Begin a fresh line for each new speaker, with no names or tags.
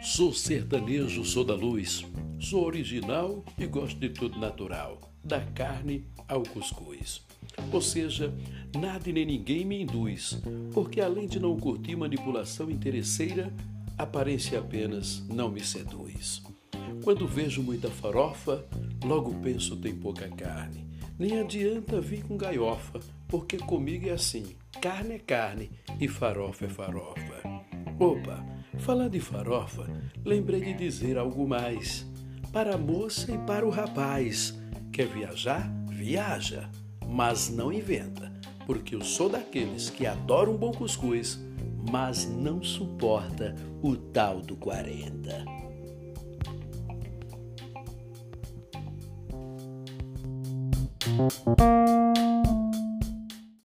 Sou sertanejo, sou da luz, sou original e gosto de tudo natural, da carne ao cuscuz. Ou seja, nada e nem ninguém me induz, porque além de não curtir manipulação interesseira, aparência apenas não me seduz. Quando vejo muita farofa, logo penso tem pouca carne. Nem adianta vir com gaiofa, porque comigo é assim: carne é carne e farofa é farofa. Opa, falar de farofa, lembrei de dizer algo mais. Para a moça e para o rapaz. Quer viajar? Viaja, mas não inventa, porque eu sou daqueles que adoram um bom cuscuz, mas não suporta o tal do 40. Música